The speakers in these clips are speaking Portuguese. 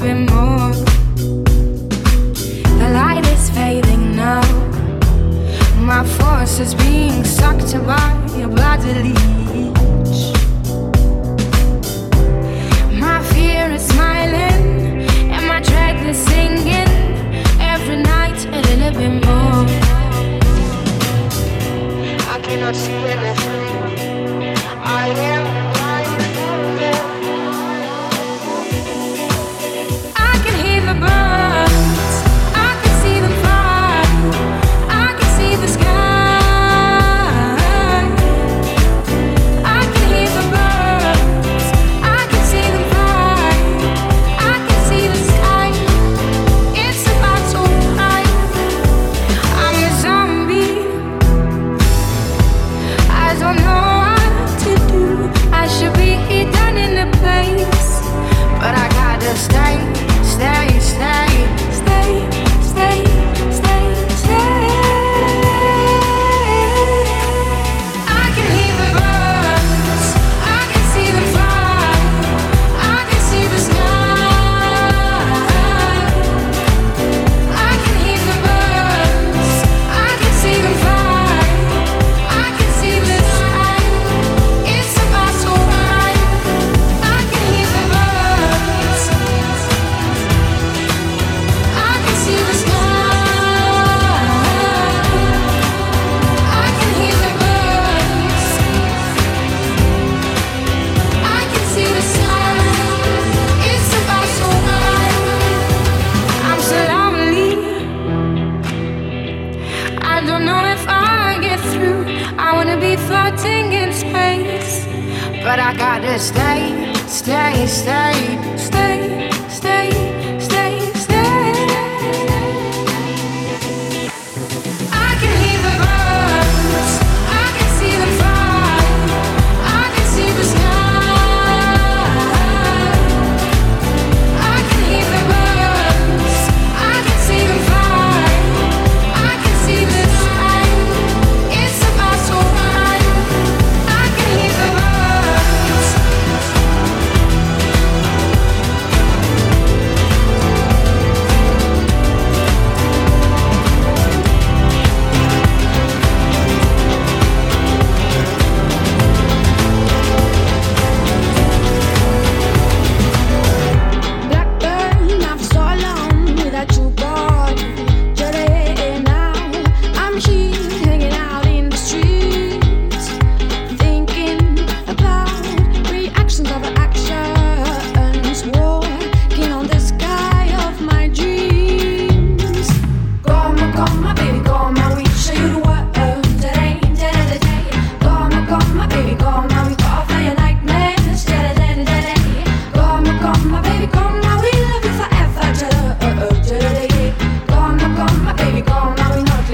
bit more. The light is fading now. My force is being sucked by your bloody leech. My fear is smiling, and my dread is singing. Every night a little bit more. I cannot see anything. I am.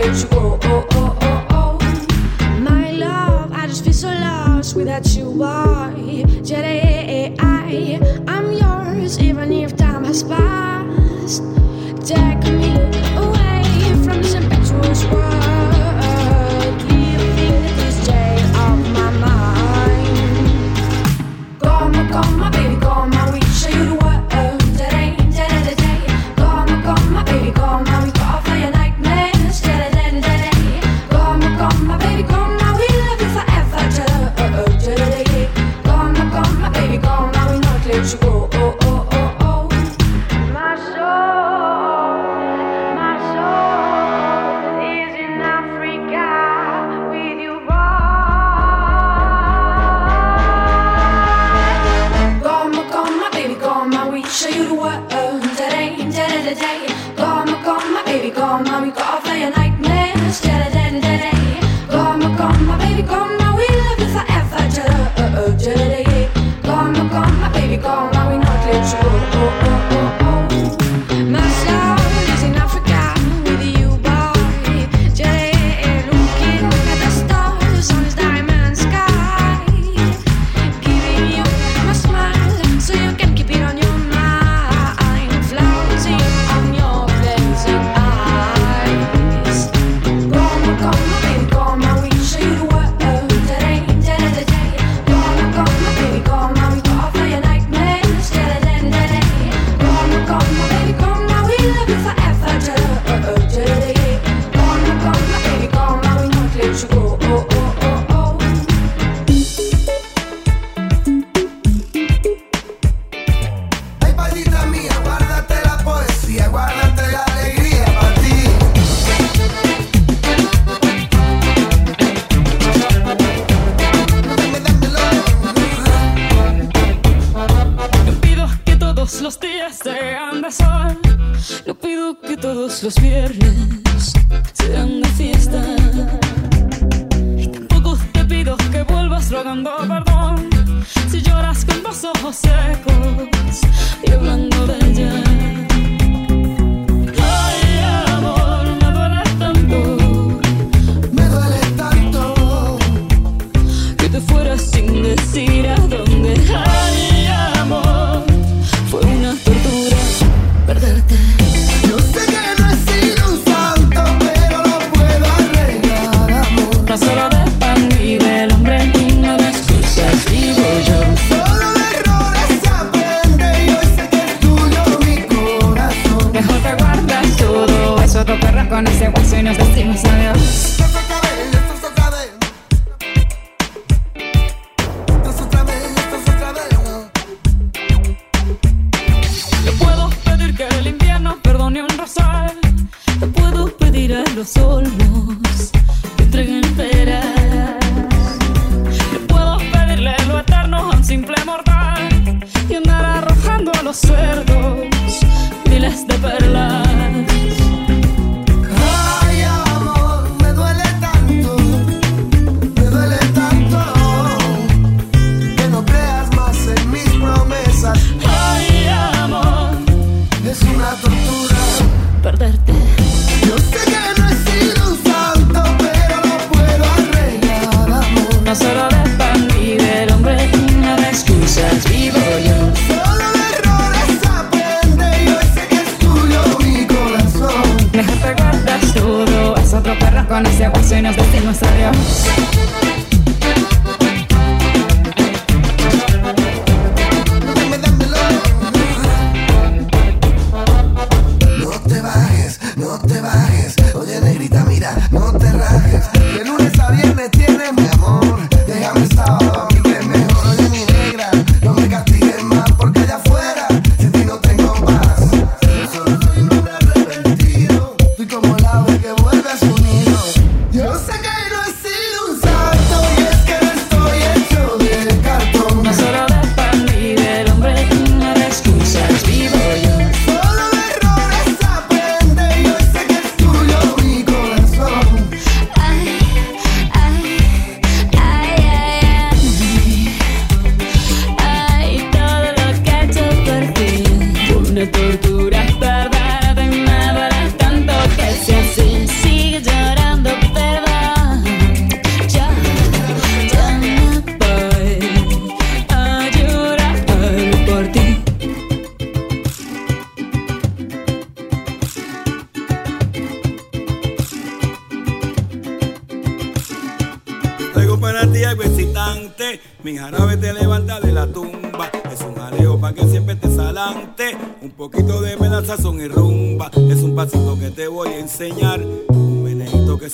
habitual. Todos los viernes serán de fiesta. Y tampoco te pido que vuelvas rogando perdón si lloras con los ojos secos y hablando de ella. decir a dónde hay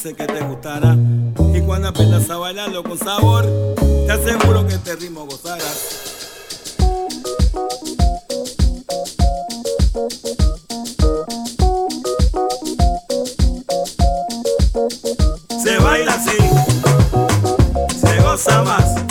que te gustara. Y cuando aprendas a bailarlo con sabor, te aseguro que este ritmo gozarás. Se baila así, se goza más.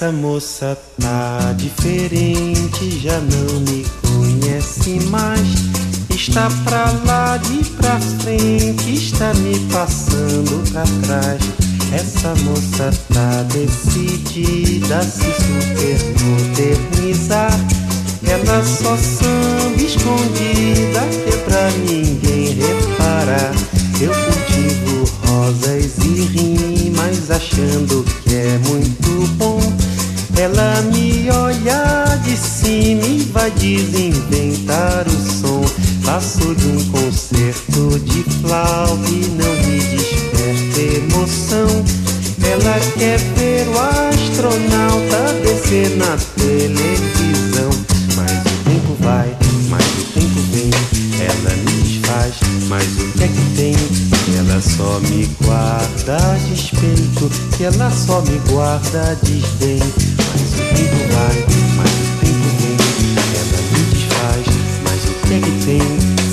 Essa moça tá diferente, já não me conhece mais. Está pra lá de pra frente, está me passando pra trás. Essa moça tá decidida a se super modernizar. Ela só samba escondida, que pra ninguém reparar. Eu cultivo rosas e rimas, achando que é muito vai desinventar o som. Passo de um concerto de flauta e não me desperta emoção. Ela quer ver o astronauta descer na televisão. Mas o tempo vai, mas o tempo vem. Ela me desfaz, mas o que é que tem? Ela só me guarda despeito, que ela só me guarda desdém. Mas o tempo vai, mas o que é que tem?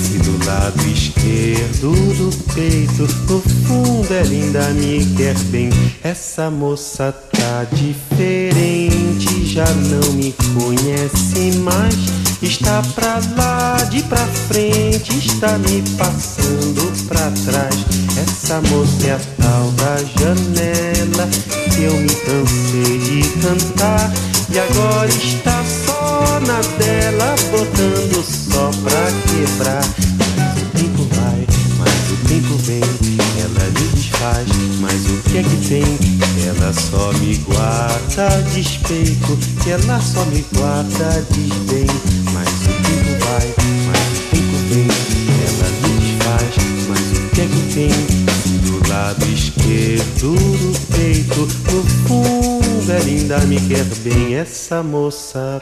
Se do lado esquerdo do peito, no fundo ela ainda me quer bem. Essa moça tá diferente, já não me conhece mais. Está pra lá, de pra frente, está me passando pra trás. Essa moça é a tal da janela que eu me cansei de cantar. E agora está na dela, botando só pra quebrar. Mas o tempo vai, mas o tempo vem. Ela me desfaz, mas o que é que tem? Ela só me guarda despeito, ela só me guarda desdém. Mas o tempo vai, mas o tempo vem. Ela me desfaz, mas o que é que tem? Do lado esquerdo do peito, no fundo ela ainda me quer bem. Essa moça